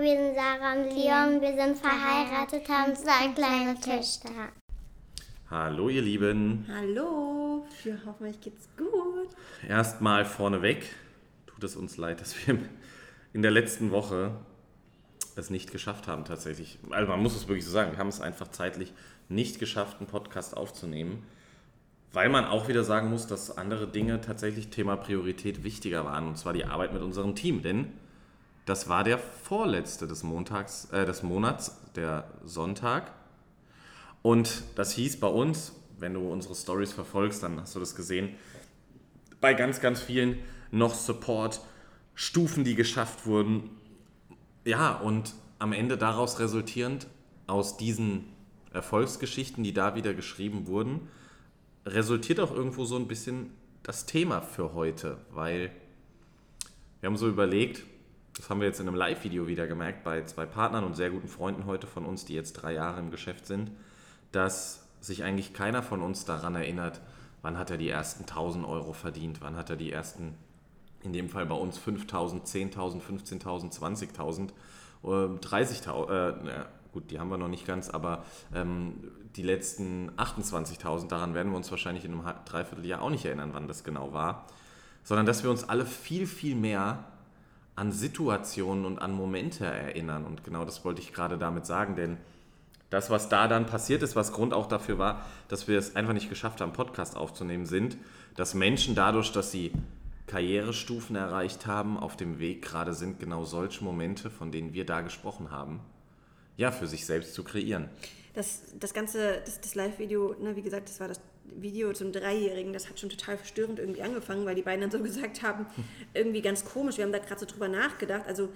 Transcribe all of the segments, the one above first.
wir sind Sarah und Leon, wir sind verheiratet, haben zwei kleine Töchter. Hallo ihr Lieben. Hallo, wir hoffen, euch geht's gut. Erstmal vorneweg, tut es uns leid, dass wir in der letzten Woche es nicht geschafft haben tatsächlich. Also man muss es wirklich so sagen, wir haben es einfach zeitlich nicht geschafft, einen Podcast aufzunehmen, weil man auch wieder sagen muss, dass andere Dinge tatsächlich Thema Priorität wichtiger waren, und zwar die Arbeit mit unserem Team, denn das war der vorletzte des Montags, äh, des Monats, der Sonntag. Und das hieß bei uns, wenn du unsere Stories verfolgst, dann hast du das gesehen, bei ganz, ganz vielen noch Support, Stufen, die geschafft wurden. Ja, und am Ende daraus resultierend aus diesen Erfolgsgeschichten, die da wieder geschrieben wurden, resultiert auch irgendwo so ein bisschen das Thema für heute, weil wir haben so überlegt, das haben wir jetzt in einem Live-Video wieder gemerkt bei zwei Partnern und sehr guten Freunden heute von uns, die jetzt drei Jahre im Geschäft sind, dass sich eigentlich keiner von uns daran erinnert, wann hat er die ersten 1000 Euro verdient, wann hat er die ersten, in dem Fall bei uns 5000, 10.000, 15.000, 20.000, 30.000, äh, gut, die haben wir noch nicht ganz, aber ähm, die letzten 28.000, daran werden wir uns wahrscheinlich in einem Dreivierteljahr auch nicht erinnern, wann das genau war, sondern dass wir uns alle viel, viel mehr an Situationen und an Momente erinnern. Und genau das wollte ich gerade damit sagen, denn das, was da dann passiert ist, was Grund auch dafür war, dass wir es einfach nicht geschafft haben, Podcast aufzunehmen, sind, dass Menschen dadurch, dass sie Karrierestufen erreicht haben, auf dem Weg gerade sind, genau solche Momente, von denen wir da gesprochen haben, ja, für sich selbst zu kreieren. Das, das ganze, das, das Live-Video, ne, wie gesagt, das war das Video zum Dreijährigen, das hat schon total verstörend irgendwie angefangen, weil die beiden dann so gesagt haben, irgendwie ganz komisch, wir haben da gerade so drüber nachgedacht. Also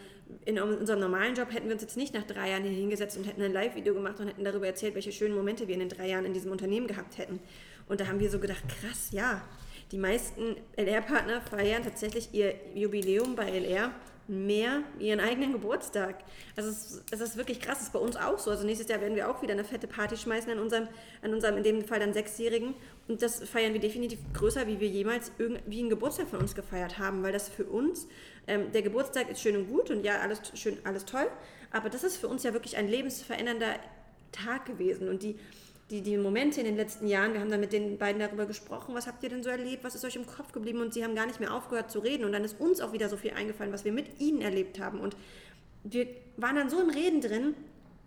in unserem normalen Job hätten wir uns jetzt nicht nach drei Jahren hier hingesetzt und hätten ein Live-Video gemacht und hätten darüber erzählt, welche schönen Momente wir in den drei Jahren in diesem Unternehmen gehabt hätten. Und da haben wir so gedacht, krass, ja, die meisten LR-Partner feiern tatsächlich ihr Jubiläum bei LR mehr ihren eigenen Geburtstag. Also es, es, ist wirklich krass, das ist bei uns auch so. Also nächstes Jahr werden wir auch wieder eine fette Party schmeißen an unserem, an unserem in dem Fall dann Sechsjährigen. Und das feiern wir definitiv größer, wie wir jemals irgendwie einen Geburtstag von uns gefeiert haben, weil das für uns, ähm, der Geburtstag ist schön und gut und ja, alles schön, alles toll, aber das ist für uns ja wirklich ein lebensverändernder Tag gewesen. Und die, die, die Momente in den letzten Jahren, wir haben dann mit den beiden darüber gesprochen, was habt ihr denn so erlebt, was ist euch im Kopf geblieben und sie haben gar nicht mehr aufgehört zu reden und dann ist uns auch wieder so viel eingefallen, was wir mit ihnen erlebt haben und wir waren dann so im Reden drin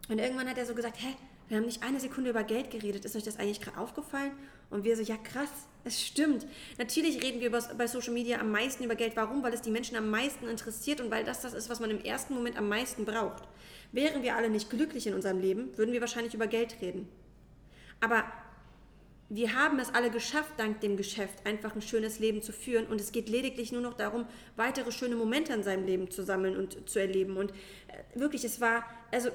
und irgendwann hat er so gesagt, hä, wir haben nicht eine Sekunde über Geld geredet, ist euch das eigentlich gerade aufgefallen? Und wir so, ja krass, es stimmt. Natürlich reden wir bei Social Media am meisten über Geld. Warum? Weil es die Menschen am meisten interessiert und weil das das ist, was man im ersten Moment am meisten braucht. Wären wir alle nicht glücklich in unserem Leben, würden wir wahrscheinlich über Geld reden. Aber wir haben es alle geschafft, dank dem Geschäft einfach ein schönes Leben zu führen. Und es geht lediglich nur noch darum, weitere schöne Momente in seinem Leben zu sammeln und zu erleben. Und äh, wirklich, es war, also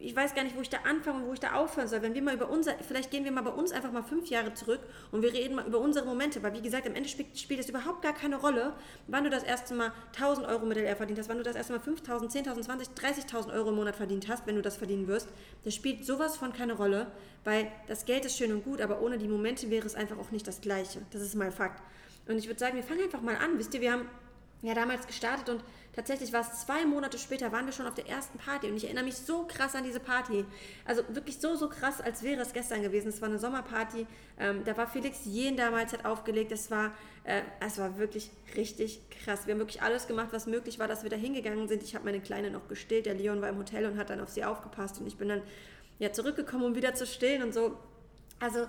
ich weiß gar nicht, wo ich da anfange und wo ich da aufhören soll. Wenn wir mal über unser, vielleicht gehen wir mal bei uns einfach mal fünf Jahre zurück und wir reden mal über unsere Momente. Weil wie gesagt, am Ende spielt, spielt es überhaupt gar keine Rolle, wann du das erste Mal 1000 Euro mit LR verdient hast, wann du das erste Mal 5000, 10.000, 20, 30.000 Euro im Monat verdient hast, wenn du das verdienen wirst. Das spielt sowas von keine Rolle, weil das Geld ist schön und gut, aber ohne die Momente wäre es einfach auch nicht das Gleiche. Das ist mal Fakt. Und ich würde sagen, wir fangen einfach mal an. Wisst ihr, wir haben ja damals gestartet und tatsächlich war es zwei Monate später, waren wir schon auf der ersten Party und ich erinnere mich so krass an diese Party. Also wirklich so, so krass, als wäre es gestern gewesen. Es war eine Sommerparty, ähm, da war Felix Jen damals, hat aufgelegt, es war, äh, war wirklich richtig krass. Wir haben wirklich alles gemacht, was möglich war, dass wir da hingegangen sind. Ich habe meine Kleine noch gestillt, der Leon war im Hotel und hat dann auf sie aufgepasst und ich bin dann ja zurückgekommen, um wieder zu stillen und so. Also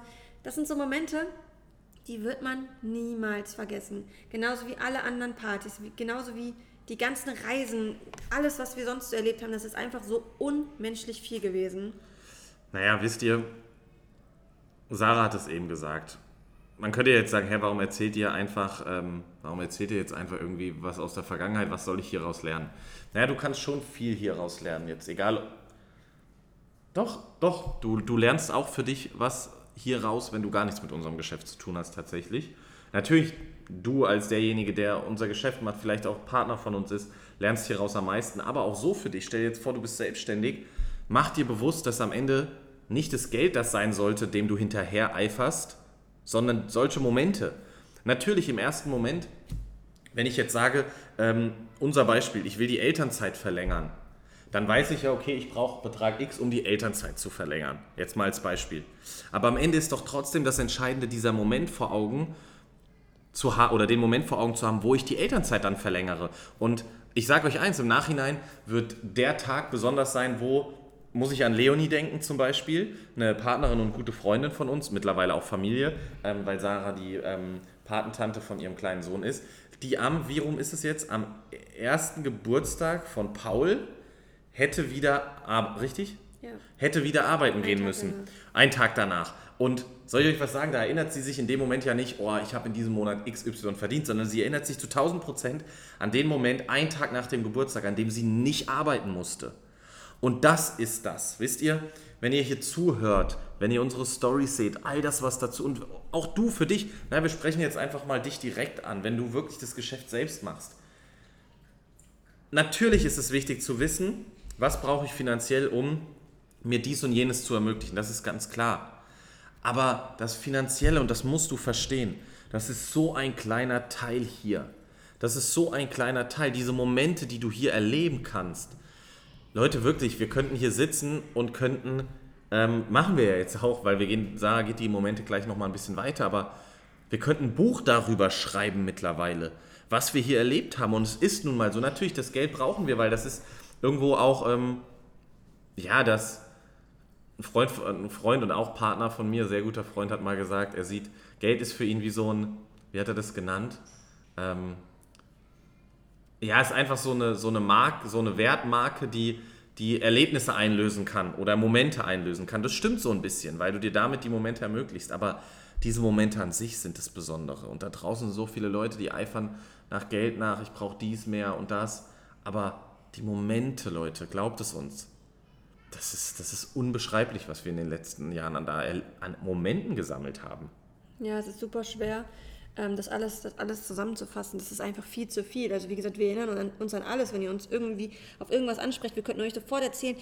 das sind so Momente, die wird man niemals vergessen. Genauso wie alle anderen Partys, genauso wie die ganzen Reisen, alles, was wir sonst so erlebt haben, das ist einfach so unmenschlich viel gewesen. Naja, wisst ihr, Sarah hat es eben gesagt. Man könnte jetzt sagen, hä, warum erzählt ihr einfach, ähm, warum erzählt ihr jetzt einfach irgendwie was aus der Vergangenheit, was soll ich hieraus lernen? Naja, du kannst schon viel hieraus lernen jetzt, egal. Doch, doch, du, du lernst auch für dich was hier raus, wenn du gar nichts mit unserem Geschäft zu tun hast tatsächlich. Natürlich, du als derjenige, der unser Geschäft macht, vielleicht auch Partner von uns ist, lernst hier raus am meisten. Aber auch so für dich, stell dir jetzt vor, du bist selbstständig, mach dir bewusst, dass am Ende nicht das Geld das sein sollte, dem du hinterher eiferst, sondern solche Momente. Natürlich im ersten Moment, wenn ich jetzt sage, ähm, unser Beispiel, ich will die Elternzeit verlängern, dann weiß ich ja, okay, ich brauche Betrag X, um die Elternzeit zu verlängern. Jetzt mal als Beispiel. Aber am Ende ist doch trotzdem das Entscheidende, dieser Moment vor Augen zu haben, oder den Moment vor Augen zu haben, wo ich die Elternzeit dann verlängere. Und ich sage euch eins, im Nachhinein wird der Tag besonders sein, wo muss ich an Leonie denken zum Beispiel, eine Partnerin und gute Freundin von uns, mittlerweile auch Familie, ähm, weil Sarah die ähm, Patentante von ihrem kleinen Sohn ist, die am, wie rum ist es jetzt, am ersten Geburtstag von Paul hätte wieder, richtig? Ja. Hätte wieder arbeiten Ein gehen Tag müssen. Danach. Ein Tag danach. Und soll ich euch was sagen, da erinnert sie sich in dem Moment ja nicht, oh, ich habe in diesem Monat XY verdient, sondern sie erinnert sich zu 1000 Prozent an den Moment, einen Tag nach dem Geburtstag, an dem sie nicht arbeiten musste. Und das ist das, wisst ihr? Wenn ihr hier zuhört, wenn ihr unsere Stories seht, all das, was dazu und auch du für dich, na, wir sprechen jetzt einfach mal dich direkt an, wenn du wirklich das Geschäft selbst machst. Natürlich ist es wichtig zu wissen, was brauche ich finanziell, um mir dies und jenes zu ermöglichen. Das ist ganz klar. Aber das Finanzielle, und das musst du verstehen, das ist so ein kleiner Teil hier. Das ist so ein kleiner Teil. Diese Momente, die du hier erleben kannst, Leute, wirklich, wir könnten hier sitzen und könnten, ähm, machen wir ja jetzt auch, weil wir gehen, Sarah geht die Momente gleich nochmal ein bisschen weiter, aber wir könnten ein Buch darüber schreiben mittlerweile, was wir hier erlebt haben. Und es ist nun mal so, natürlich, das Geld brauchen wir, weil das ist irgendwo auch, ähm, ja, das, ein Freund, ein Freund und auch Partner von mir, sehr guter Freund, hat mal gesagt, er sieht, Geld ist für ihn wie so ein, wie hat er das genannt? Ähm, ja, ist einfach so eine, so eine Marke, so eine Wertmarke, die die Erlebnisse einlösen kann oder Momente einlösen kann. Das stimmt so ein bisschen, weil du dir damit die Momente ermöglicht. Aber diese Momente an sich sind das Besondere. Und da draußen sind so viele Leute, die eifern nach Geld nach, ich brauche dies mehr und das. Aber die Momente, Leute, glaubt es uns, das ist, das ist unbeschreiblich, was wir in den letzten Jahren an, da, an Momenten gesammelt haben. Ja, es ist super schwer das, alles, das alles zusammenzufassen, das ist einfach viel zu viel. Also wie gesagt, wir erinnern uns an alles, wenn ihr uns irgendwie auf irgendwas ansprecht, wir könnten euch sofort erzählen,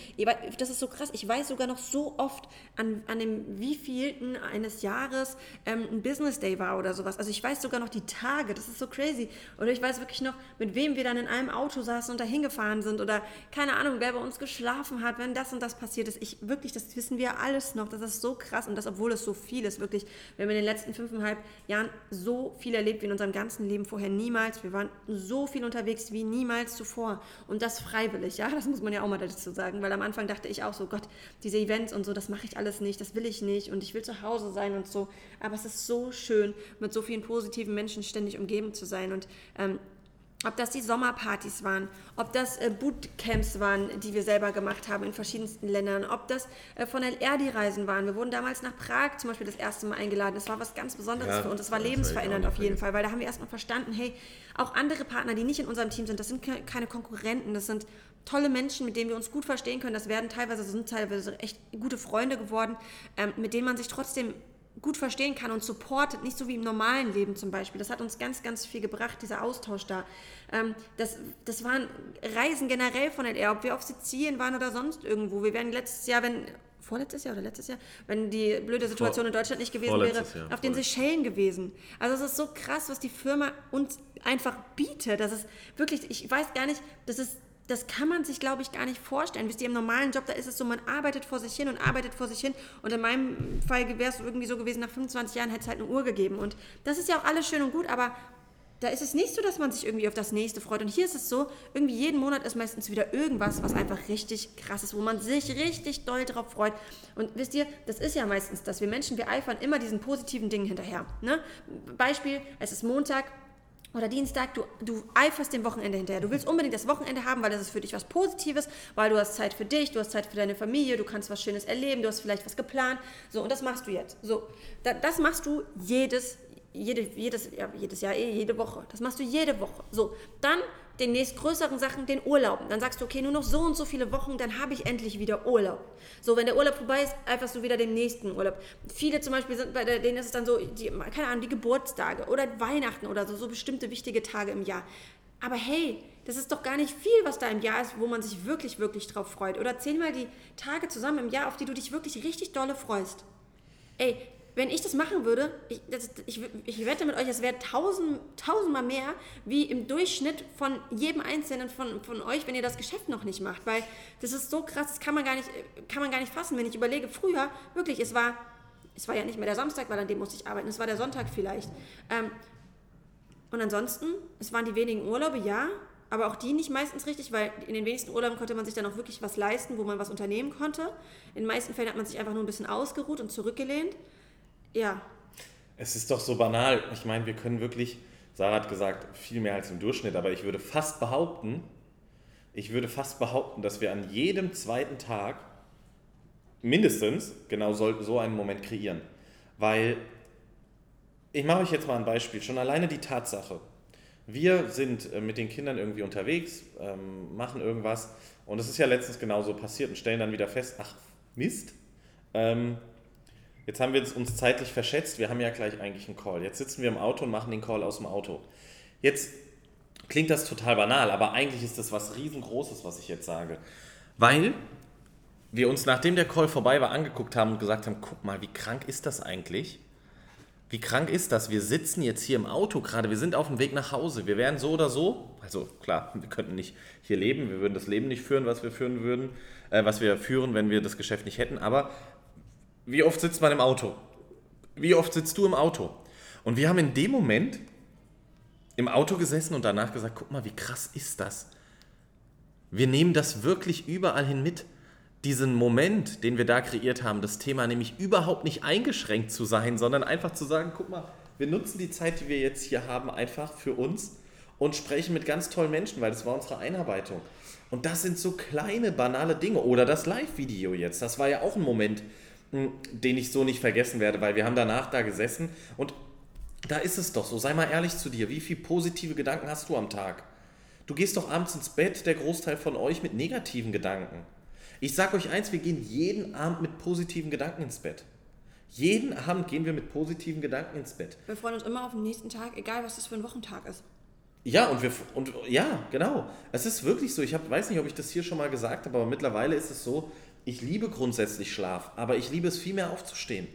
das ist so krass, ich weiß sogar noch so oft, an, an dem wievielten eines Jahres ähm, ein Business Day war oder sowas. Also ich weiß sogar noch die Tage, das ist so crazy. Oder ich weiß wirklich noch, mit wem wir dann in einem Auto saßen und dahin gefahren sind oder keine Ahnung, wer bei uns geschlafen hat, wenn das und das passiert ist. Ich wirklich, das wissen wir alles noch, das ist so krass und das, obwohl es so viel ist, wirklich, wir haben in den letzten fünfeinhalb Jahren so viel erlebt wie in unserem ganzen Leben vorher niemals. Wir waren so viel unterwegs wie niemals zuvor. Und das freiwillig, ja, das muss man ja auch mal dazu sagen, weil am Anfang dachte ich auch so, Gott, diese Events und so, das mache ich alles nicht, das will ich nicht und ich will zu Hause sein und so. Aber es ist so schön, mit so vielen positiven Menschen ständig umgeben zu sein. Und ähm, ob das die Sommerpartys waren, ob das äh, Bootcamps waren, die wir selber gemacht haben in verschiedensten Ländern, ob das äh, von LR die Reisen waren. Wir wurden damals nach Prag zum Beispiel das erste Mal eingeladen. Das war was ganz Besonderes ja, für uns. Das war lebensverändernd auf jeden Fall, weil da haben wir erstmal verstanden, hey, auch andere Partner, die nicht in unserem Team sind, das sind keine Konkurrenten, das sind tolle Menschen, mit denen wir uns gut verstehen können. Das werden teilweise, sind teilweise echt gute Freunde geworden, ähm, mit denen man sich trotzdem gut verstehen kann und supportet, nicht so wie im normalen Leben zum Beispiel. Das hat uns ganz, ganz viel gebracht, dieser Austausch da. Ähm, das, das waren Reisen generell von NR, ob wir auf Sizilien waren oder sonst irgendwo. Wir wären letztes Jahr, wenn vorletztes Jahr oder letztes Jahr, wenn die blöde Situation Vor, in Deutschland nicht gewesen wäre, Jahr, auf den Seychellen gewesen. Also es ist so krass, was die Firma uns einfach bietet. Das ist wirklich, ich weiß gar nicht, das ist das kann man sich, glaube ich, gar nicht vorstellen. Wisst ihr, im normalen Job, da ist es so, man arbeitet vor sich hin und arbeitet vor sich hin. Und in meinem Fall wäre es irgendwie so gewesen, nach 25 Jahren hätte es halt eine Uhr gegeben. Und das ist ja auch alles schön und gut, aber da ist es nicht so, dass man sich irgendwie auf das nächste freut. Und hier ist es so, irgendwie jeden Monat ist meistens wieder irgendwas, was einfach richtig krass ist, wo man sich richtig doll drauf freut. Und wisst ihr, das ist ja meistens das. Wir Menschen, wir eifern immer diesen positiven Dingen hinterher. Ne? Beispiel, es ist Montag, oder Dienstag, du, du eiferst dem Wochenende hinterher. Du willst unbedingt das Wochenende haben, weil das ist für dich was Positives, weil du hast Zeit für dich, du hast Zeit für deine Familie, du kannst was Schönes erleben, du hast vielleicht was geplant. So, und das machst du jetzt. So, da, das machst du jedes, jede, jedes, ja, jedes Jahr, eh, jede Woche. Das machst du jede Woche. So, dann den nächstgrößeren Sachen, den Urlauben. Dann sagst du, okay, nur noch so und so viele Wochen, dann habe ich endlich wieder Urlaub. So, wenn der Urlaub vorbei ist, eiferst du wieder den nächsten Urlaub. Viele zum Beispiel sind, bei denen ist es dann so, die, keine Ahnung, die Geburtstage oder Weihnachten oder so, so bestimmte wichtige Tage im Jahr. Aber hey, das ist doch gar nicht viel, was da im Jahr ist, wo man sich wirklich, wirklich drauf freut. Oder zähl mal die Tage zusammen im Jahr, auf die du dich wirklich richtig dolle freust. Ey, wenn ich das machen würde, ich, das, ich, ich wette mit euch, es wäre tausend, tausendmal mehr wie im Durchschnitt von jedem Einzelnen von, von euch, wenn ihr das Geschäft noch nicht macht. Weil das ist so krass, das kann man gar nicht, kann man gar nicht fassen. Wenn ich überlege, früher, wirklich, es war, es war ja nicht mehr der Samstag, weil an dem musste ich arbeiten, es war der Sonntag vielleicht. Ähm, und ansonsten, es waren die wenigen Urlaube, ja, aber auch die nicht meistens richtig, weil in den wenigsten Urlauben konnte man sich dann auch wirklich was leisten, wo man was unternehmen konnte. In den meisten Fällen hat man sich einfach nur ein bisschen ausgeruht und zurückgelehnt. Ja. Es ist doch so banal. Ich meine, wir können wirklich, Sarah hat gesagt, viel mehr als im Durchschnitt, aber ich würde fast behaupten, ich würde fast behaupten, dass wir an jedem zweiten Tag mindestens genau so, einen Moment kreieren. Weil, ich mache euch jetzt mal ein Beispiel, schon alleine die Tatsache, wir sind äh, mit den Kindern irgendwie unterwegs, ähm, machen irgendwas und es ist ja letztens genauso passiert und stellen dann wieder fest, ach Mist, ähm, jetzt haben wir uns zeitlich verschätzt, wir haben ja gleich eigentlich einen Call. Jetzt sitzen wir im Auto und machen den Call aus dem Auto. Jetzt klingt das total banal, aber eigentlich ist das was riesengroßes, was ich jetzt sage. Weil wir uns, nachdem der Call vorbei war, angeguckt haben und gesagt haben, guck mal, wie krank ist das eigentlich? Wie krank ist das? Wir sitzen jetzt hier im Auto gerade, wir sind auf dem Weg nach Hause. Wir wären so oder so, also klar, wir könnten nicht hier leben, wir würden das Leben nicht führen, was wir führen würden, äh, was wir führen, wenn wir das Geschäft nicht hätten. Aber wie oft sitzt man im Auto? Wie oft sitzt du im Auto? Und wir haben in dem Moment im Auto gesessen und danach gesagt, guck mal, wie krass ist das? Wir nehmen das wirklich überall hin mit diesen Moment, den wir da kreiert haben, das Thema nämlich überhaupt nicht eingeschränkt zu sein, sondern einfach zu sagen, guck mal, wir nutzen die Zeit, die wir jetzt hier haben, einfach für uns und sprechen mit ganz tollen Menschen, weil das war unsere Einarbeitung. Und das sind so kleine, banale Dinge. Oder das Live-Video jetzt, das war ja auch ein Moment, den ich so nicht vergessen werde, weil wir haben danach da gesessen und da ist es doch so, sei mal ehrlich zu dir, wie viele positive Gedanken hast du am Tag? Du gehst doch abends ins Bett, der Großteil von euch, mit negativen Gedanken. Ich sage euch eins, wir gehen jeden Abend mit positiven Gedanken ins Bett. Jeden Abend gehen wir mit positiven Gedanken ins Bett. Wir freuen uns immer auf den nächsten Tag, egal was das für ein Wochentag ist. Ja, und wir und ja, genau. Es ist wirklich so. Ich hab, weiß nicht, ob ich das hier schon mal gesagt habe, aber mittlerweile ist es so, ich liebe grundsätzlich Schlaf, aber ich liebe es viel mehr aufzustehen.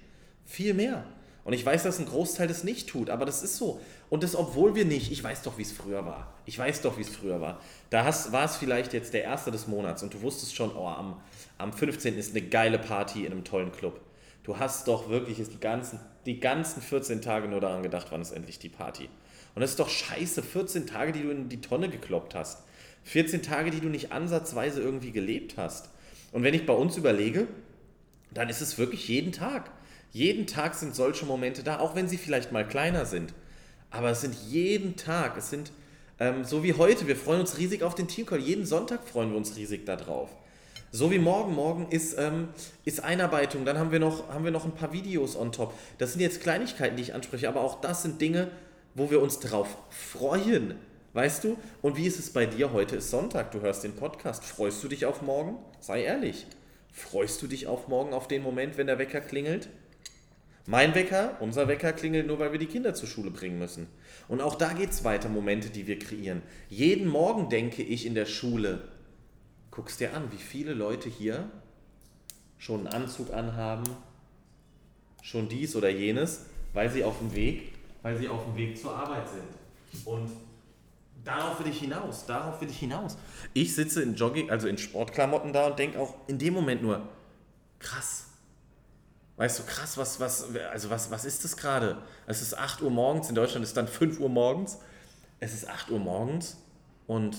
Viel mehr. Und ich weiß, dass ein Großteil das nicht tut, aber das ist so. Und das, obwohl wir nicht, ich weiß doch, wie es früher war. Ich weiß doch, wie es früher war. Da hast, war es vielleicht jetzt der erste des Monats und du wusstest schon, oh, am, am 15. ist eine geile Party in einem tollen Club. Du hast doch wirklich die ganzen, die ganzen 14 Tage nur daran gedacht, wann ist endlich die Party. Und das ist doch scheiße, 14 Tage, die du in die Tonne gekloppt hast. 14 Tage, die du nicht ansatzweise irgendwie gelebt hast. Und wenn ich bei uns überlege, dann ist es wirklich jeden Tag. Jeden Tag sind solche Momente da, auch wenn sie vielleicht mal kleiner sind. Aber es sind jeden Tag, es sind ähm, so wie heute, wir freuen uns riesig auf den Teamcall. Jeden Sonntag freuen wir uns riesig darauf. So wie morgen. Morgen ist, ähm, ist Einarbeitung. Dann haben wir, noch, haben wir noch ein paar Videos on top. Das sind jetzt Kleinigkeiten, die ich anspreche, aber auch das sind Dinge, wo wir uns drauf freuen. Weißt du? Und wie ist es bei dir? Heute ist Sonntag, du hörst den Podcast. Freust du dich auf morgen? Sei ehrlich. Freust du dich auf morgen, auf den Moment, wenn der Wecker klingelt? Mein Wecker, unser Wecker klingelt nur, weil wir die Kinder zur Schule bringen müssen. Und auch da geht es weiter, Momente, die wir kreieren. Jeden Morgen denke ich in der Schule, guckst dir an, wie viele Leute hier schon einen Anzug anhaben, schon dies oder jenes, weil sie auf dem Weg, weil sie auf dem Weg zur Arbeit sind. Und darauf will ich hinaus, darauf will ich hinaus. Ich sitze in Jogging, also in Sportklamotten da und denke auch in dem Moment nur, krass, weißt du, krass, was, was, also was, was ist das gerade? Es ist 8 Uhr morgens, in Deutschland ist dann 5 Uhr morgens. Es ist 8 Uhr morgens und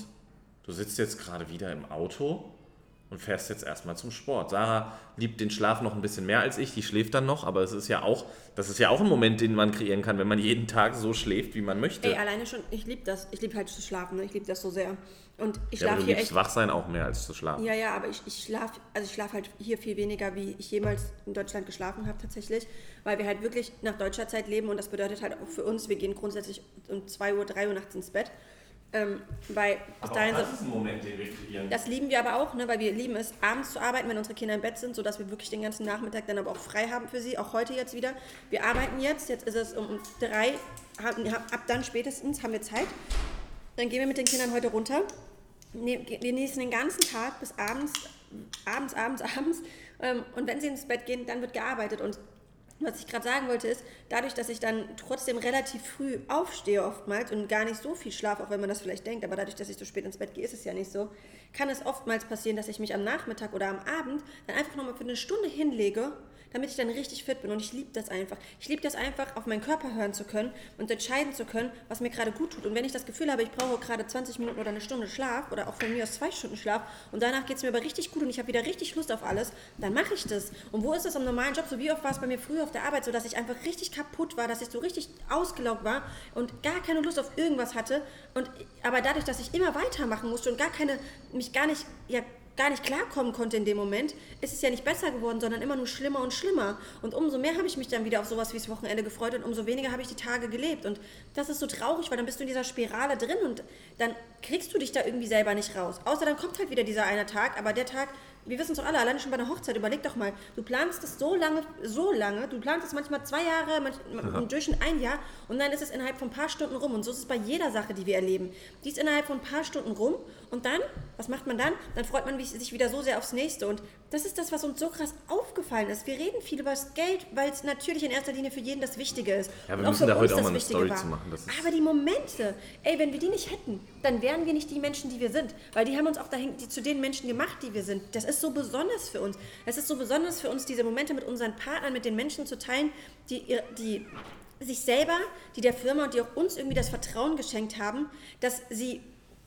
du sitzt jetzt gerade wieder im Auto und fährst jetzt erstmal zum Sport. Sarah liebt den Schlaf noch ein bisschen mehr als ich, die schläft dann noch, aber es ist ja auch, das ist ja auch ein Moment, den man kreieren kann, wenn man jeden Tag so schläft, wie man möchte. Ey, alleine schon, ich liebe das, ich liebe halt zu schlafen, ne? ich liebe das so sehr. Und ich ja, schlafe du hier echt. wach sein auch mehr als zu schlafen. Ja, ja, aber ich, ich schlafe, also ich schlafe halt hier viel weniger, wie ich jemals in Deutschland geschlafen habe tatsächlich, weil wir halt wirklich nach deutscher Zeit leben und das bedeutet halt auch für uns, wir gehen grundsätzlich um 2 Uhr, 3 Uhr nachts ins Bett. Ähm, weil bis dahin das ist ein Moment, den wir kreieren. das lieben wir aber auch, ne, weil wir lieben es, abends zu arbeiten, wenn unsere Kinder im Bett sind, sodass wir wirklich den ganzen Nachmittag dann aber auch frei haben für sie, auch heute jetzt wieder. Wir arbeiten jetzt, jetzt ist es um drei, ab ab dann spätestens haben wir Zeit. Dann gehen wir mit den Kindern heute runter, ne- genießen den ganzen Tag bis abends, abends, abends, abends. Ähm, und wenn sie ins Bett gehen, dann wird gearbeitet. Und was ich gerade sagen wollte, ist, dadurch, dass ich dann trotzdem relativ früh aufstehe oftmals und gar nicht so viel schlafe, auch wenn man das vielleicht denkt, aber dadurch, dass ich so spät ins Bett gehe, ist es ja nicht so, kann es oftmals passieren, dass ich mich am Nachmittag oder am Abend dann einfach nochmal für eine Stunde hinlege damit ich dann richtig fit bin. Und ich liebe das einfach. Ich liebe das einfach, auf meinen Körper hören zu können und entscheiden zu können, was mir gerade gut tut. Und wenn ich das Gefühl habe, ich brauche gerade 20 Minuten oder eine Stunde Schlaf oder auch von mir aus zwei Stunden Schlaf und danach geht es mir aber richtig gut und ich habe wieder richtig Lust auf alles, dann mache ich das. Und wo ist das im normalen Job? So wie oft war es bei mir früher auf der Arbeit so, dass ich einfach richtig kaputt war, dass ich so richtig ausgelaugt war und gar keine Lust auf irgendwas hatte. Und, aber dadurch, dass ich immer weitermachen musste und gar keine, mich gar nicht, ja, gar nicht klarkommen konnte in dem Moment, ist es ja nicht besser geworden, sondern immer nur schlimmer und schlimmer. Und umso mehr habe ich mich dann wieder auf sowas wie das Wochenende gefreut und umso weniger habe ich die Tage gelebt. Und das ist so traurig, weil dann bist du in dieser Spirale drin und dann kriegst du dich da irgendwie selber nicht raus. Außer dann kommt halt wieder dieser eine Tag, aber der Tag, wir wissen es doch alle, alleine schon bei einer Hochzeit, überleg doch mal, du planst es so lange, so lange, du planst es manchmal zwei Jahre, manchmal, im Durchschnitt ein Jahr und dann ist es innerhalb von ein paar Stunden rum und so ist es bei jeder Sache, die wir erleben. Die ist innerhalb von ein paar Stunden rum und dann, was macht man dann? Dann freut man sich wieder so sehr aufs Nächste und das ist das, was uns so krass aufgefallen ist. Wir reden viel über das Geld, weil es natürlich in erster Linie für jeden das Wichtige ist. Ja, wir müssen da heute auch mal eine Story war. zu machen. Aber die Momente, ey, wenn wir die nicht hätten, dann wären wir nicht die Menschen, die wir sind. Weil die haben uns auch dahin, die, zu den Menschen gemacht, die wir sind. Das ist so besonders für uns. Es ist so besonders für uns, diese Momente mit unseren Partnern, mit den Menschen zu teilen, die, die sich selber, die der Firma und die auch uns irgendwie das Vertrauen geschenkt haben, dass sie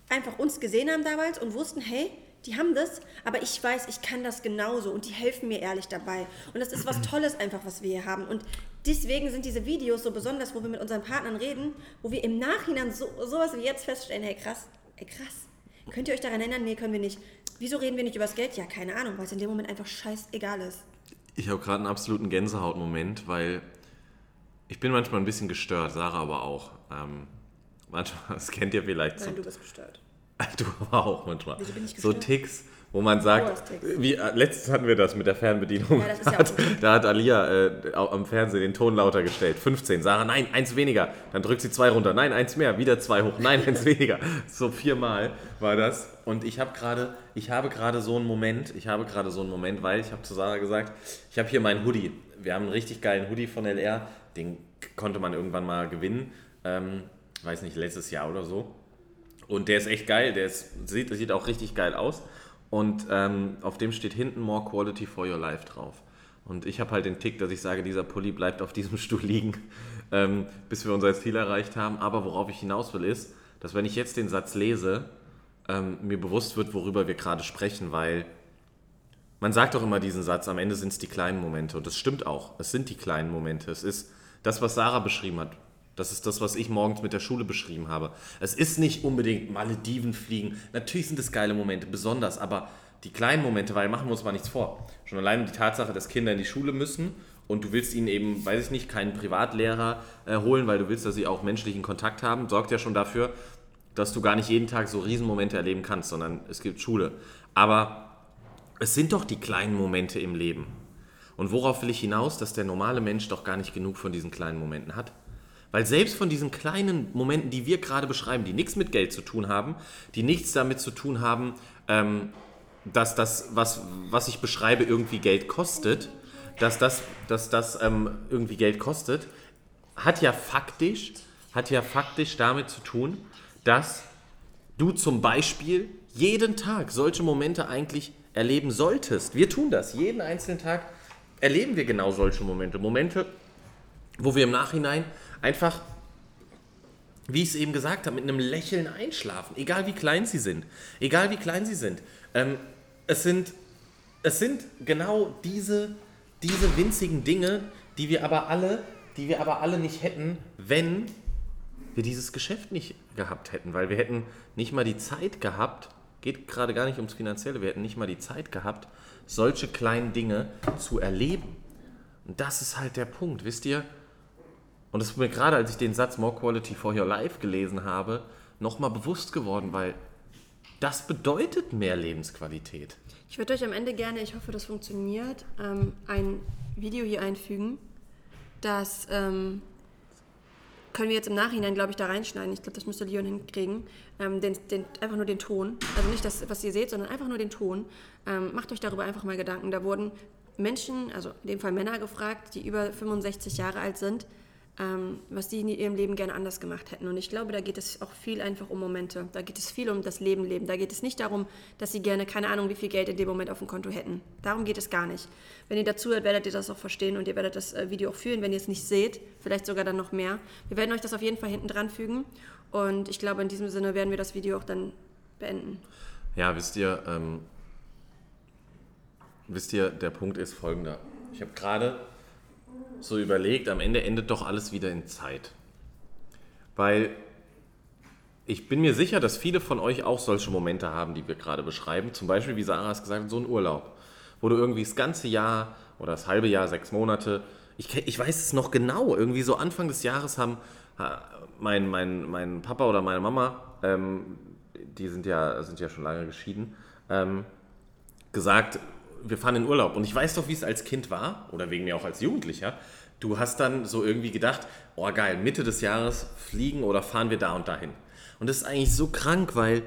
einfach uns gesehen haben damals und wussten, hey, die haben das, aber ich weiß, ich kann das genauso und die helfen mir ehrlich dabei. Und das ist was Tolles einfach, was wir hier haben. Und deswegen sind diese Videos so besonders, wo wir mit unseren Partnern reden, wo wir im Nachhinein so, sowas wie jetzt feststellen, hey krass, ey krass, könnt ihr euch daran erinnern? Nee, können wir nicht. Wieso reden wir nicht über das Geld? Ja, keine Ahnung, weil es in dem Moment einfach scheißegal ist. Ich habe gerade einen absoluten Gänsehautmoment, weil ich bin manchmal ein bisschen gestört, Sarah aber auch. Ähm, manchmal, das kennt ihr vielleicht. Nein, so, du bist gestört. Du aber auch manchmal. So Ticks, wo man sagt, wie, äh, letztens hatten wir das mit der Fernbedienung. Ja, das ist ja hat, da hat Alia äh, am Fernsehen den Ton lauter gestellt. 15. Sarah, nein, eins weniger. Dann drückt sie zwei runter. Nein, eins mehr. Wieder zwei hoch. Nein, eins weniger. So viermal war das. Und ich habe gerade, ich habe gerade so einen Moment, ich habe gerade so einen Moment, weil ich habe zu Sarah gesagt, ich habe hier meinen Hoodie. Wir haben einen richtig geilen Hoodie von LR. Den konnte man irgendwann mal gewinnen. Ähm, weiß nicht, letztes Jahr oder so. Und der ist echt geil, der ist, sieht, sieht auch richtig geil aus. Und ähm, auf dem steht hinten More Quality for Your Life drauf. Und ich habe halt den Tick, dass ich sage, dieser Pulli bleibt auf diesem Stuhl liegen, ähm, bis wir unser Ziel erreicht haben. Aber worauf ich hinaus will, ist, dass wenn ich jetzt den Satz lese, ähm, mir bewusst wird, worüber wir gerade sprechen, weil man sagt doch immer diesen Satz, am Ende sind es die kleinen Momente. Und das stimmt auch. Es sind die kleinen Momente. Es ist das, was Sarah beschrieben hat. Das ist das, was ich morgens mit der Schule beschrieben habe. Es ist nicht unbedingt Malediven fliegen. Natürlich sind es geile Momente, besonders, aber die kleinen Momente, weil machen wir uns mal nichts vor. Schon alleine die Tatsache, dass Kinder in die Schule müssen und du willst ihnen eben, weiß ich nicht, keinen Privatlehrer äh, holen, weil du willst, dass sie auch menschlichen Kontakt haben, sorgt ja schon dafür, dass du gar nicht jeden Tag so Riesenmomente erleben kannst, sondern es gibt Schule. Aber es sind doch die kleinen Momente im Leben. Und worauf will ich hinaus, dass der normale Mensch doch gar nicht genug von diesen kleinen Momenten hat? Weil selbst von diesen kleinen Momenten, die wir gerade beschreiben, die nichts mit Geld zu tun haben, die nichts damit zu tun haben, ähm, dass das, was, was ich beschreibe, irgendwie Geld kostet, dass das, dass das ähm, irgendwie Geld kostet, hat ja faktisch, hat ja faktisch damit zu tun, dass du zum Beispiel jeden Tag solche Momente eigentlich erleben solltest. Wir tun das. Jeden einzelnen Tag erleben wir genau solche Momente. Momente, wo wir im Nachhinein einfach, wie ich es eben gesagt habe, mit einem Lächeln einschlafen, egal wie klein sie sind. Egal wie klein sie sind. Ähm, es, sind es sind genau diese, diese winzigen Dinge, die wir aber alle, die wir aber alle nicht hätten, wenn wir dieses Geschäft nicht gehabt hätten, weil wir hätten nicht mal die Zeit gehabt, geht gerade gar nicht ums Finanzielle, wir hätten nicht mal die Zeit gehabt, solche kleinen Dinge zu erleben. Und das ist halt der Punkt, wisst ihr? Und das ist mir gerade, als ich den Satz More Quality for Your Life gelesen habe, nochmal bewusst geworden, weil das bedeutet mehr Lebensqualität. Ich würde euch am Ende gerne, ich hoffe, das funktioniert, ähm, ein Video hier einfügen, das ähm, können wir jetzt im Nachhinein, glaube ich, da reinschneiden. Ich glaube, das müsste Leon hinkriegen. Ähm, den, den, einfach nur den Ton. Also nicht das, was ihr seht, sondern einfach nur den Ton. Macht euch darüber einfach mal Gedanken. Da wurden Menschen, also in dem Fall Männer gefragt, die über 65 Jahre alt sind, ähm, was die in ihrem Leben gerne anders gemacht hätten. Und ich glaube, da geht es auch viel einfach um Momente. Da geht es viel um das Leben leben. Da geht es nicht darum, dass sie gerne keine Ahnung, wie viel Geld in dem Moment auf dem Konto hätten. Darum geht es gar nicht. Wenn ihr dazu hört, werdet ihr das auch verstehen und ihr werdet das äh, Video auch fühlen, wenn ihr es nicht seht. Vielleicht sogar dann noch mehr. Wir werden euch das auf jeden Fall hinten dran fügen. Und ich glaube, in diesem Sinne werden wir das Video auch dann beenden. Ja, wisst ihr, ähm, wisst ihr, der Punkt ist folgender. Ich habe gerade so überlegt, am Ende endet doch alles wieder in Zeit. Weil ich bin mir sicher, dass viele von euch auch solche Momente haben, die wir gerade beschreiben. Zum Beispiel, wie Sarah es gesagt hat, so ein Urlaub, wo du irgendwie das ganze Jahr oder das halbe Jahr, sechs Monate, ich, ich weiß es noch genau, irgendwie so Anfang des Jahres haben mein, mein, mein Papa oder meine Mama, ähm, die sind ja, sind ja schon lange geschieden, ähm, gesagt, wir fahren in Urlaub. Und ich weiß doch, wie es als Kind war, oder wegen mir auch als Jugendlicher. Du hast dann so irgendwie gedacht, oh geil, Mitte des Jahres fliegen oder fahren wir da und dahin. Und das ist eigentlich so krank, weil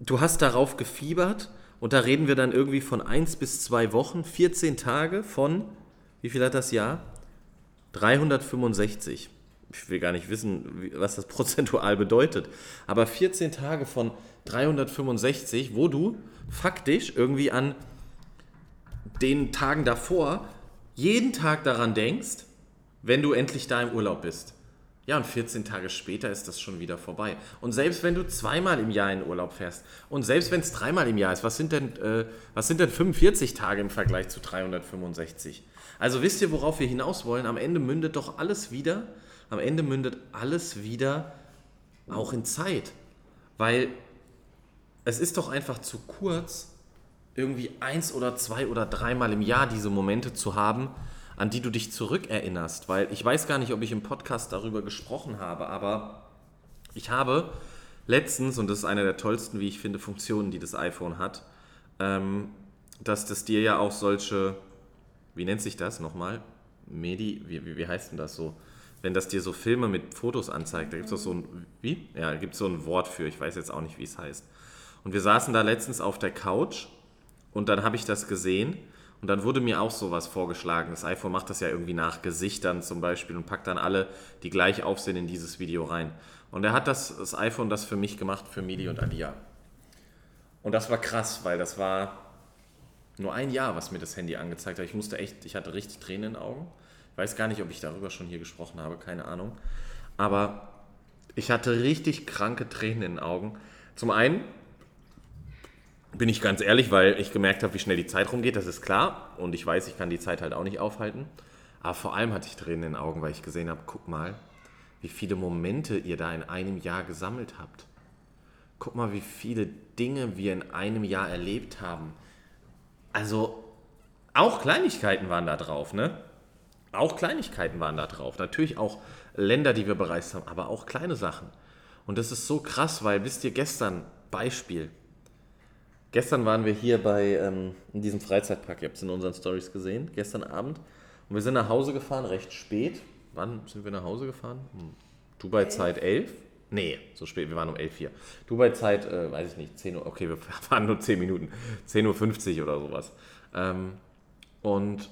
du hast darauf gefiebert und da reden wir dann irgendwie von 1 bis 2 Wochen, 14 Tage von, wie viel hat das Jahr? 365. Ich will gar nicht wissen, was das prozentual bedeutet. Aber 14 Tage von 365, wo du faktisch irgendwie an den Tagen davor jeden Tag daran denkst, wenn du endlich da im Urlaub bist. Ja, und 14 Tage später ist das schon wieder vorbei. Und selbst wenn du zweimal im Jahr in Urlaub fährst und selbst wenn es dreimal im Jahr ist, was sind, denn, äh, was sind denn 45 Tage im Vergleich zu 365? Also wisst ihr, worauf wir hinaus wollen? Am Ende mündet doch alles wieder, am Ende mündet alles wieder auch in Zeit. Weil es ist doch einfach zu kurz, irgendwie eins oder zwei oder dreimal im Jahr diese Momente zu haben, an die du dich zurückerinnerst. Weil ich weiß gar nicht, ob ich im Podcast darüber gesprochen habe, aber ich habe letztens, und das ist eine der tollsten, wie ich finde, Funktionen, die das iPhone hat, ähm, dass das dir ja auch solche, wie nennt sich das nochmal? Medi, wie, wie, wie heißt denn das so? Wenn das dir so Filme mit Fotos anzeigt, da gibt es doch so ein, wie? Ja, gibt so ein Wort für, ich weiß jetzt auch nicht, wie es heißt. Und wir saßen da letztens auf der Couch und dann habe ich das gesehen und dann wurde mir auch sowas vorgeschlagen. Das iPhone macht das ja irgendwie nach Gesichtern zum Beispiel und packt dann alle, die gleich aufsehen, in dieses Video rein. Und er hat das, das iPhone das für mich gemacht, für Mili und Alia. Und das war krass, weil das war nur ein Jahr, was mir das Handy angezeigt hat. Ich musste echt, ich hatte richtig Tränen in den Augen. Ich weiß gar nicht, ob ich darüber schon hier gesprochen habe, keine Ahnung. Aber ich hatte richtig kranke Tränen in den Augen. Zum einen, bin ich ganz ehrlich, weil ich gemerkt habe, wie schnell die Zeit rumgeht, das ist klar. Und ich weiß, ich kann die Zeit halt auch nicht aufhalten. Aber vor allem hatte ich Tränen in den Augen, weil ich gesehen habe, guck mal, wie viele Momente ihr da in einem Jahr gesammelt habt. Guck mal, wie viele Dinge wir in einem Jahr erlebt haben. Also, auch Kleinigkeiten waren da drauf, ne? Auch Kleinigkeiten waren da drauf. Natürlich auch Länder, die wir bereist haben, aber auch kleine Sachen. Und das ist so krass, weil, wisst ihr, gestern, Beispiel, Gestern waren wir hier bei ähm, in diesem Freizeitpark, ihr habt es in unseren Stories gesehen, gestern Abend. Und wir sind nach Hause gefahren, recht spät. Wann sind wir nach Hause gefahren? Hm. Dubai-Zeit 11? Nee, so spät, wir waren um 11 hier. Dubai-Zeit, äh, weiß ich nicht, 10 Uhr, okay, wir fahren nur 10 Minuten, 10.50 Uhr oder sowas. Ähm, und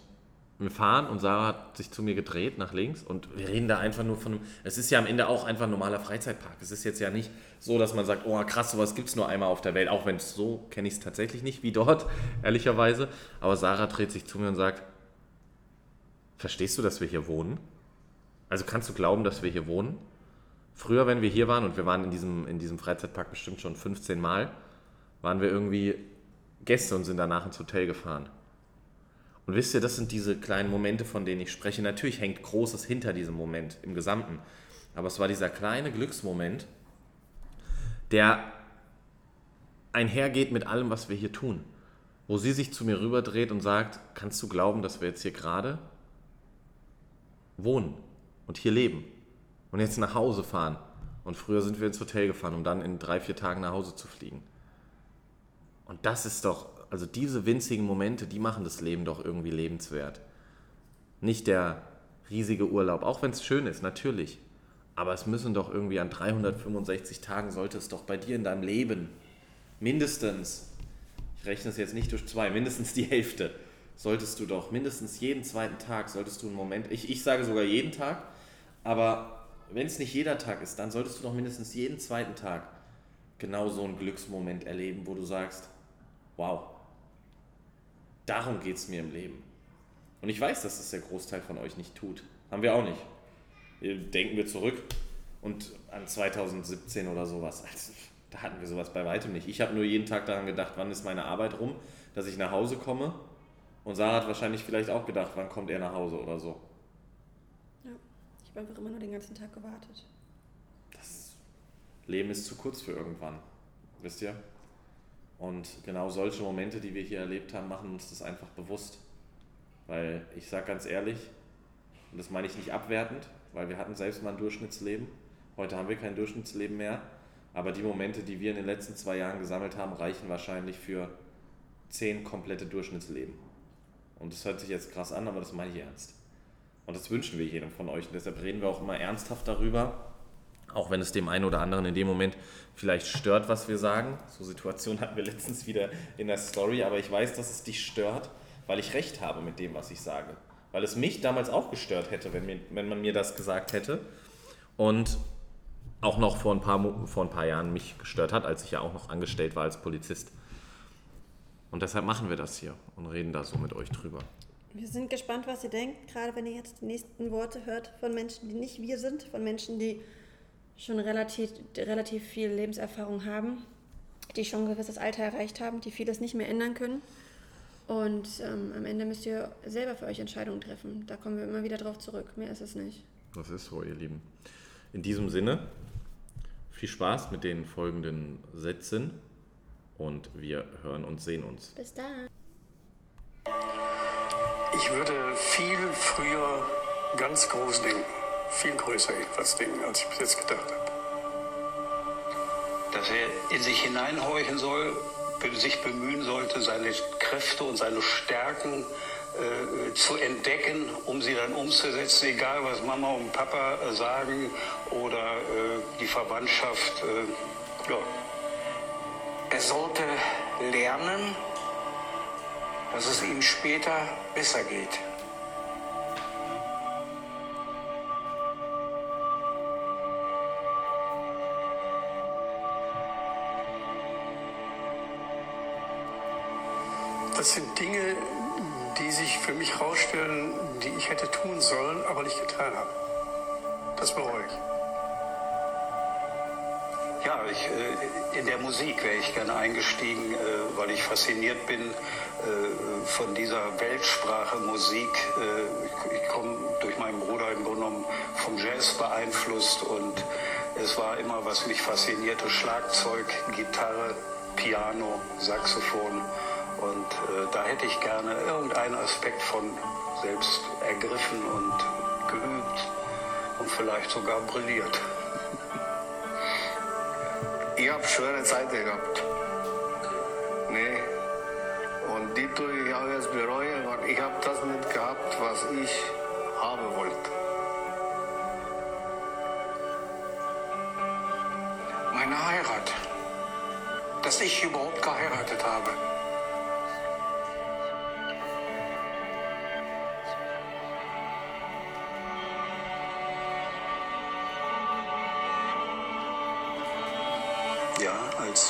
wir fahren und Sarah hat sich zu mir gedreht nach links und wir reden da einfach nur von einem. Es ist ja am Ende auch einfach ein normaler Freizeitpark. Es ist jetzt ja nicht so, dass man sagt, oh krass, sowas gibt es nur einmal auf der Welt. Auch wenn es so, kenne ich es tatsächlich nicht wie dort, ehrlicherweise. Aber Sarah dreht sich zu mir und sagt, verstehst du, dass wir hier wohnen? Also kannst du glauben, dass wir hier wohnen? Früher, wenn wir hier waren, und wir waren in diesem, in diesem Freizeitpark bestimmt schon 15 Mal, waren wir irgendwie Gäste und sind danach ins Hotel gefahren. Und wisst ihr, das sind diese kleinen Momente, von denen ich spreche. Natürlich hängt Großes hinter diesem Moment im Gesamten. Aber es war dieser kleine Glücksmoment, der einhergeht mit allem, was wir hier tun. Wo sie sich zu mir rüberdreht und sagt, kannst du glauben, dass wir jetzt hier gerade wohnen und hier leben und jetzt nach Hause fahren. Und früher sind wir ins Hotel gefahren, um dann in drei, vier Tagen nach Hause zu fliegen. Und das ist doch also diese winzigen Momente, die machen das Leben doch irgendwie lebenswert. Nicht der riesige Urlaub, auch wenn es schön ist, natürlich. Aber es müssen doch irgendwie an 365 Tagen sollte es doch bei dir in deinem Leben mindestens, ich rechne es jetzt nicht durch zwei, mindestens die Hälfte, solltest du doch mindestens jeden zweiten Tag, solltest du einen Moment, ich, ich sage sogar jeden Tag, aber wenn es nicht jeder Tag ist, dann solltest du doch mindestens jeden zweiten Tag genau so einen Glücksmoment erleben, wo du sagst, wow, darum geht es mir im Leben. Und ich weiß, dass es der Großteil von euch nicht tut. Haben wir auch nicht. Denken wir zurück und an 2017 oder sowas. Also, da hatten wir sowas bei weitem nicht. Ich habe nur jeden Tag daran gedacht, wann ist meine Arbeit rum, dass ich nach Hause komme. Und Sarah hat wahrscheinlich vielleicht auch gedacht, wann kommt er nach Hause oder so. Ja, ich habe einfach immer nur den ganzen Tag gewartet. Das Leben ist zu kurz für irgendwann, wisst ihr? Und genau solche Momente, die wir hier erlebt haben, machen uns das einfach bewusst. Weil ich sage ganz ehrlich, und das meine ich nicht abwertend, weil wir hatten selbst mal ein Durchschnittsleben. Heute haben wir kein Durchschnittsleben mehr. Aber die Momente, die wir in den letzten zwei Jahren gesammelt haben, reichen wahrscheinlich für zehn komplette Durchschnittsleben. Und das hört sich jetzt krass an, aber das meine ich ernst. Und das wünschen wir jedem von euch. Und deshalb reden wir auch immer ernsthaft darüber, auch wenn es dem einen oder anderen in dem Moment vielleicht stört, was wir sagen. So Situationen hatten wir letztens wieder in der Story, aber ich weiß, dass es dich stört, weil ich recht habe mit dem, was ich sage. Weil es mich damals auch gestört hätte, wenn, mir, wenn man mir das gesagt hätte. Und auch noch vor ein, paar, vor ein paar Jahren mich gestört hat, als ich ja auch noch angestellt war als Polizist. Und deshalb machen wir das hier und reden da so mit euch drüber. Wir sind gespannt, was ihr denkt, gerade wenn ihr jetzt die nächsten Worte hört von Menschen, die nicht wir sind, von Menschen, die schon relativ, relativ viel Lebenserfahrung haben, die schon ein gewisses Alter erreicht haben, die vieles nicht mehr ändern können. Und ähm, am Ende müsst ihr selber für euch Entscheidungen treffen. Da kommen wir immer wieder drauf zurück. Mehr ist es nicht. Das ist so, ihr Lieben. In diesem Sinne, viel Spaß mit den folgenden Sätzen und wir hören und sehen uns. Bis dann. Ich würde viel früher ganz groß denken, viel größer etwas denken, als ich bis jetzt gedacht habe. Dass er in sich hineinhorchen soll, sich bemühen sollte, seine Kräfte und seine Stärken äh, zu entdecken, um sie dann umzusetzen, egal was Mama und Papa äh, sagen oder äh, die Verwandtschaft. Äh, ja. Er sollte lernen, dass es ihm später besser geht. Das sind Dinge, die sich für mich herausstellen, die ich hätte tun sollen, aber nicht getan habe. Das bereue ich. Ja, ich, äh, in der Musik wäre ich gerne eingestiegen, äh, weil ich fasziniert bin äh, von dieser Weltsprache Musik. Ich komme durch meinen Bruder im Grunde genommen vom Jazz beeinflusst und es war immer, was mich faszinierte, Schlagzeug, Gitarre, Piano, Saxophon. Und äh, da hätte ich gerne irgendeinen Aspekt von selbst ergriffen und geübt und vielleicht sogar brilliert. Ich habe schwere Zeiten gehabt. Nee. Und die tue ich auch jetzt bereuen, weil ich habe das nicht gehabt, was ich haben wollte. Meine Heirat. Dass ich überhaupt geheiratet habe.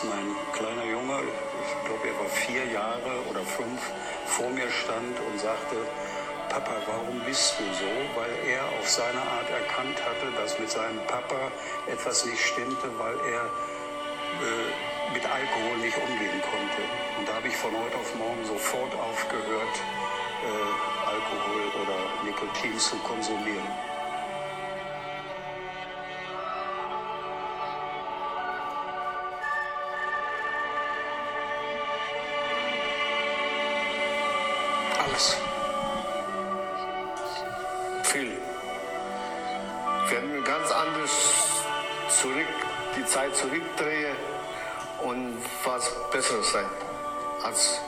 Mein kleiner Junge, ich glaube, er war vier Jahre oder fünf, vor mir stand und sagte, Papa, warum bist du so? Weil er auf seine Art erkannt hatte, dass mit seinem Papa etwas nicht stimmte, weil er äh, mit Alkohol nicht umgehen konnte. Und da habe ich von heute auf morgen sofort aufgehört, äh, Alkohol oder Nikotin zu konsumieren. Zeit zurückdrehen und was Besseres sein als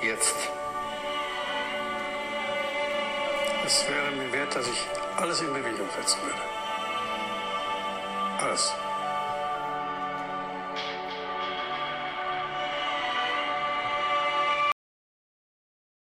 jetzt. Es wäre mir wert, dass ich alles in Bewegung setzen würde. Alles.